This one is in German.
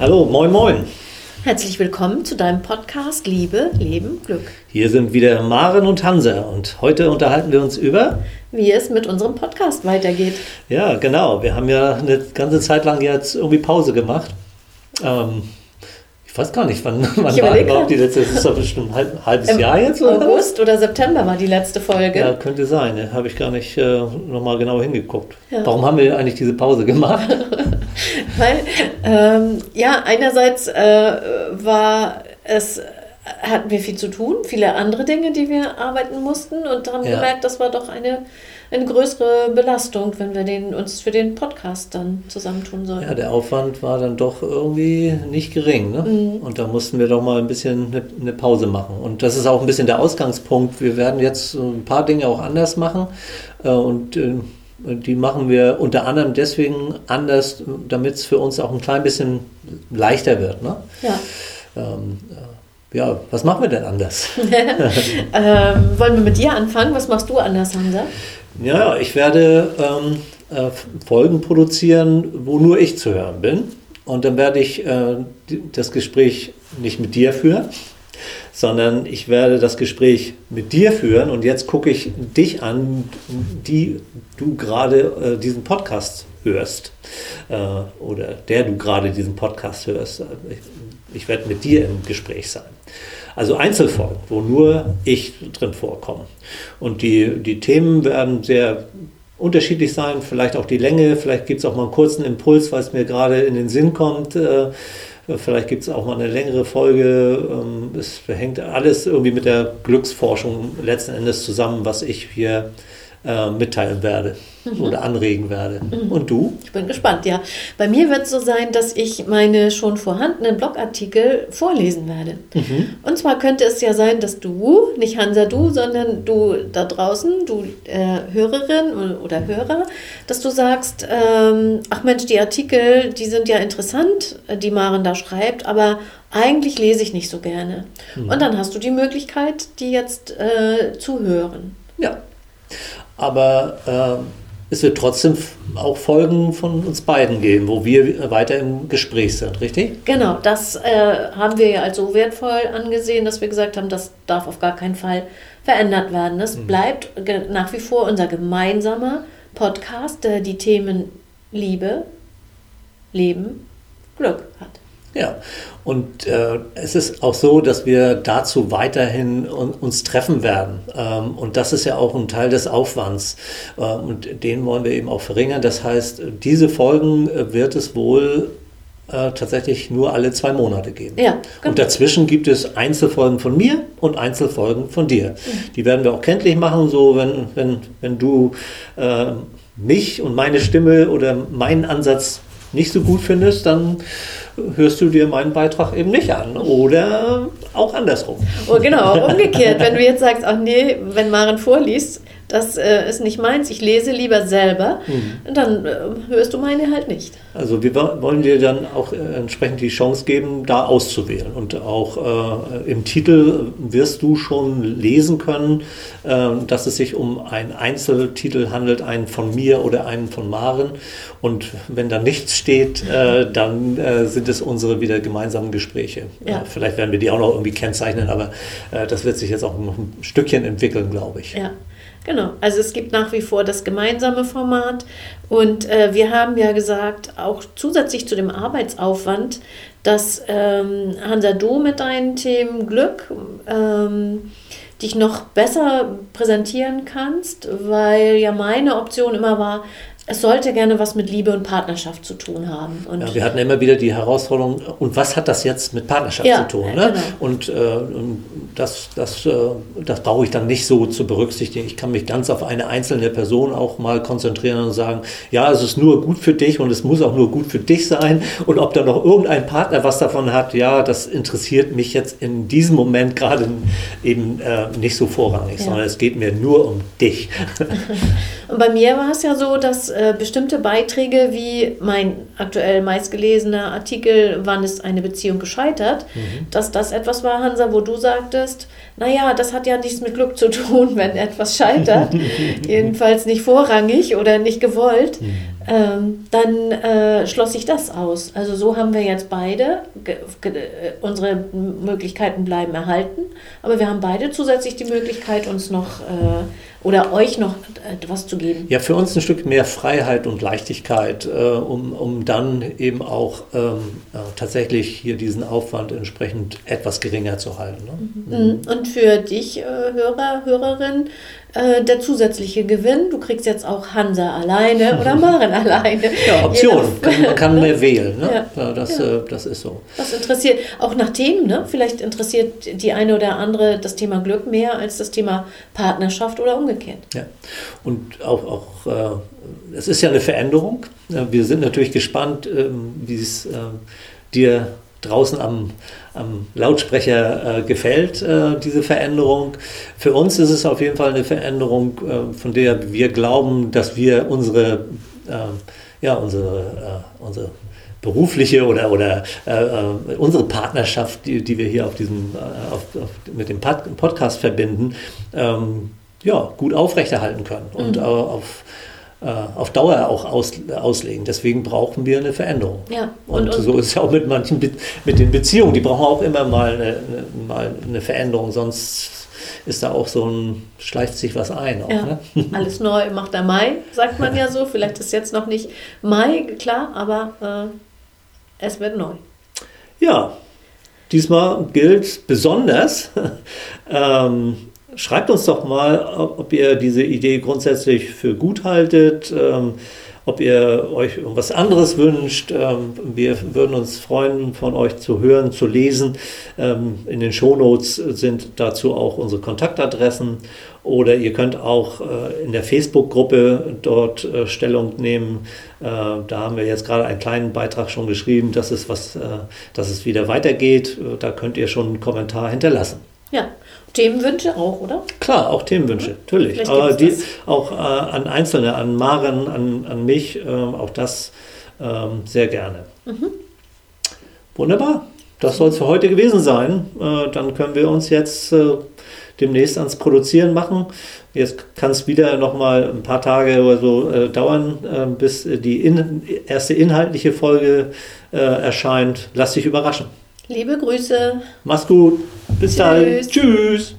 Hallo, moin, moin. Herzlich willkommen zu deinem Podcast Liebe, Leben, Glück. Hier sind wieder Maren und Hansa und heute unterhalten wir uns über, wie es mit unserem Podcast weitergeht. Ja, genau. Wir haben ja eine ganze Zeit lang jetzt irgendwie Pause gemacht. Ähm, ich weiß gar nicht, wann, wann war überhaupt die letzte, das ist doch bestimmt ein halb, halbes Im Jahr jetzt, oder? August oder September war die letzte Folge. Ja, könnte sein. Da habe ich gar nicht äh, nochmal genau hingeguckt. Ja. Warum haben wir eigentlich diese Pause gemacht? Weil, ähm, ja, einerseits äh, war es hatten wir viel zu tun, viele andere Dinge, die wir arbeiten mussten und haben ja. gemerkt, das war doch eine, eine größere Belastung, wenn wir den, uns für den Podcast dann zusammentun sollten. Ja, der Aufwand war dann doch irgendwie nicht gering. Ne? Mhm. Und da mussten wir doch mal ein bisschen eine, eine, Pause machen. Und das ist auch ein bisschen der Ausgangspunkt. Wir werden jetzt ein paar Dinge auch anders machen äh, und äh, die machen wir unter anderem deswegen anders, damit es für uns auch ein klein bisschen leichter wird. Ne? Ja. Ähm, ja, was machen wir denn anders? ähm, wollen wir mit dir anfangen? Was machst du anders, Hansa? Ja, ich werde ähm, äh, Folgen produzieren, wo nur ich zu hören bin. Und dann werde ich äh, das Gespräch nicht mit dir führen, sondern ich werde das Gespräch mit dir führen. Und jetzt gucke ich dich an, die du gerade äh, diesen Podcast hörst äh, oder der du gerade diesen Podcast hörst. Ich, ich werde mit dir im Gespräch sein. Also Einzelfolgen, wo nur ich drin vorkomme. Und die, die Themen werden sehr unterschiedlich sein, vielleicht auch die Länge, vielleicht gibt es auch mal einen kurzen Impuls, weil es mir gerade in den Sinn kommt. Äh, vielleicht gibt es auch mal eine längere Folge. Ähm, es hängt alles irgendwie mit der Glücksforschung letzten Endes zusammen, was ich hier äh, mitteilen werde mhm. oder anregen werde. Mhm. Und du? Ich bin gespannt, ja. Bei mir wird es so sein, dass ich meine schon vorhandenen Blogartikel vorlesen werde. Mhm. Und zwar könnte es ja sein, dass du, nicht Hansa du, sondern du da draußen, du äh, Hörerin oder Hörer, dass du sagst, ähm, ach Mensch, die Artikel, die sind ja interessant, die Maren da schreibt, aber eigentlich lese ich nicht so gerne. Mhm. Und dann hast du die Möglichkeit, die jetzt äh, zu hören. Ja aber äh, es wird trotzdem auch Folgen von uns beiden geben, wo wir weiter im Gespräch sind, richtig? Genau, das äh, haben wir ja als so wertvoll angesehen, dass wir gesagt haben, das darf auf gar keinen Fall verändert werden. Es mhm. bleibt nach wie vor unser gemeinsamer Podcast, der die Themen Liebe, Leben, Glück hat. Ja, und äh, es ist auch so, dass wir dazu weiterhin un uns treffen werden. Ähm, und das ist ja auch ein Teil des Aufwands. Ähm, und den wollen wir eben auch verringern. Das heißt, diese Folgen äh, wird es wohl äh, tatsächlich nur alle zwei Monate geben. Ja, genau. Und dazwischen gibt es Einzelfolgen von mir und Einzelfolgen von dir. Mhm. Die werden wir auch kenntlich machen, so wenn, wenn, wenn du äh, mich und meine Stimme oder meinen Ansatz nicht so gut findest, dann hörst du dir meinen Beitrag eben nicht an. Oder auch andersrum. Oh, genau, umgekehrt. wenn du jetzt sagst, ach nee, wenn Maren vorliest, das äh, ist nicht meins, ich lese lieber selber, mhm. dann äh, hörst du meine halt nicht. Also wir wollen dir dann auch äh, entsprechend die Chance geben, da auszuwählen. Und auch äh, im Titel wirst du schon lesen können, äh, dass es sich um einen Einzeltitel handelt, einen von mir oder einen von Maren. Und wenn da nichts steht, äh, dann sind es unsere wieder gemeinsamen Gespräche. Ja. vielleicht werden wir die auch noch irgendwie kennzeichnen, aber das wird sich jetzt auch noch ein Stückchen entwickeln, glaube ich. Ja. Genau, also es gibt nach wie vor das gemeinsame Format. Und äh, wir haben ja gesagt, auch zusätzlich zu dem Arbeitsaufwand, dass ähm, Hansa, du mit deinen Themen Glück ähm, dich noch besser präsentieren kannst, weil ja meine Option immer war, es sollte gerne was mit Liebe und Partnerschaft zu tun haben. Und ja, wir hatten immer wieder die Herausforderung, und was hat das jetzt mit Partnerschaft ja, zu tun? Ne? Genau. Und, äh, das, das, äh, das brauche ich dann nicht so zu berücksichtigen. Ich kann mich ganz auf eine einzelne Person auch mal konzentrieren und sagen, ja, es ist nur gut für dich und es muss auch nur gut für dich sein. Und ob da noch irgendein Partner was davon hat, ja, das interessiert mich jetzt in diesem Moment gerade eben äh, nicht so vorrangig, ja. sondern es geht mir nur um dich. Und bei mir war es ja so, dass äh, bestimmte Beiträge wie mein aktuell meistgelesener Artikel, wann ist eine Beziehung gescheitert, mhm. dass das etwas war, Hansa, wo du sagtest, naja, das hat ja nichts mit Glück zu tun, wenn etwas scheitert, jedenfalls nicht vorrangig oder nicht gewollt, mhm. ähm, dann äh, schloss ich das aus. Also so haben wir jetzt beide, unsere Möglichkeiten bleiben erhalten, aber wir haben beide zusätzlich die Möglichkeit, uns noch äh, oder euch noch etwas zu geben. Ja, für uns ein Stück mehr Freiheit und Leichtigkeit, äh, um, um dann eben auch ähm, äh, tatsächlich hier diesen Aufwand entsprechend etwas geringer zu halten. Ne? Mhm. mhm. Und für dich, äh, Hörer, Hörerin, äh, der zusätzliche Gewinn. Du kriegst jetzt auch Hansa alleine oder Maren alleine. Ja, Option. man kann mehr wählen. Ne? Ja. Das, ja. Äh, das ist so. Was interessiert, auch nach Themen, ne? vielleicht interessiert die eine oder andere das Thema Glück mehr als das Thema Partnerschaft oder umgekehrt. Ja, und auch, auch äh, es ist ja eine Veränderung. Wir sind natürlich gespannt, ähm, wie es ähm, dir draußen am, am Lautsprecher äh, gefällt, äh, diese Veränderung. Für uns ist es auf jeden Fall eine Veränderung, äh, von der wir glauben, dass wir unsere, äh, ja, unsere, äh, unsere berufliche oder, oder äh, unsere Partnerschaft, die, die wir hier auf diesem, auf, auf, mit dem Podcast verbinden, ähm, ja, gut aufrechterhalten können und mhm. auf äh, auf Dauer auch aus, auslegen. Deswegen brauchen wir eine Veränderung. Ja, und, und, und, so ist es auch mit manchen mit den Beziehungen. Die brauchen auch immer mal eine, eine, mal eine Veränderung, sonst ist da auch so ein, schleicht sich was ein. Auch, ja, ne? Alles neu macht der Mai, sagt man ja so. Vielleicht ist jetzt noch nicht Mai, klar, aber äh, es wird neu. Ja, diesmal gilt besonders, ähm, Schreibt uns doch mal, ob ihr diese Idee grundsätzlich für gut haltet, ähm, ob ihr euch was anderes wünscht. Ähm, wir würden uns freuen, von euch zu hören, zu lesen. Ähm, in den Shownotes sind dazu auch unsere Kontaktadressen oder ihr könnt auch äh, in der Facebook-Gruppe dort äh, Stellung nehmen. Äh, da haben wir jetzt gerade einen kleinen Beitrag schon geschrieben, dass es, was, äh, dass es wieder weitergeht. Äh, da könnt ihr schon einen Kommentar hinterlassen. Ja, Themenwünsche auch, oder? Klar, auch Themenwünsche, natürlich. Aber die auch äh, an Einzelne, an Maren, an, an mich, äh, auch das äh, sehr gerne. Mhm. Wunderbar. Das soll es für heute gewesen sein. Äh, dann können wir uns jetzt äh, demnächst ans Produzieren machen. Jetzt kann es wieder noch mal ein paar Tage oder so äh, dauern, bis die in, erste inhaltliche Folge erscheint. Lass dich überraschen. Liebe Grüße. Mach's gut. Bis Tschüss. dann. Tschüss.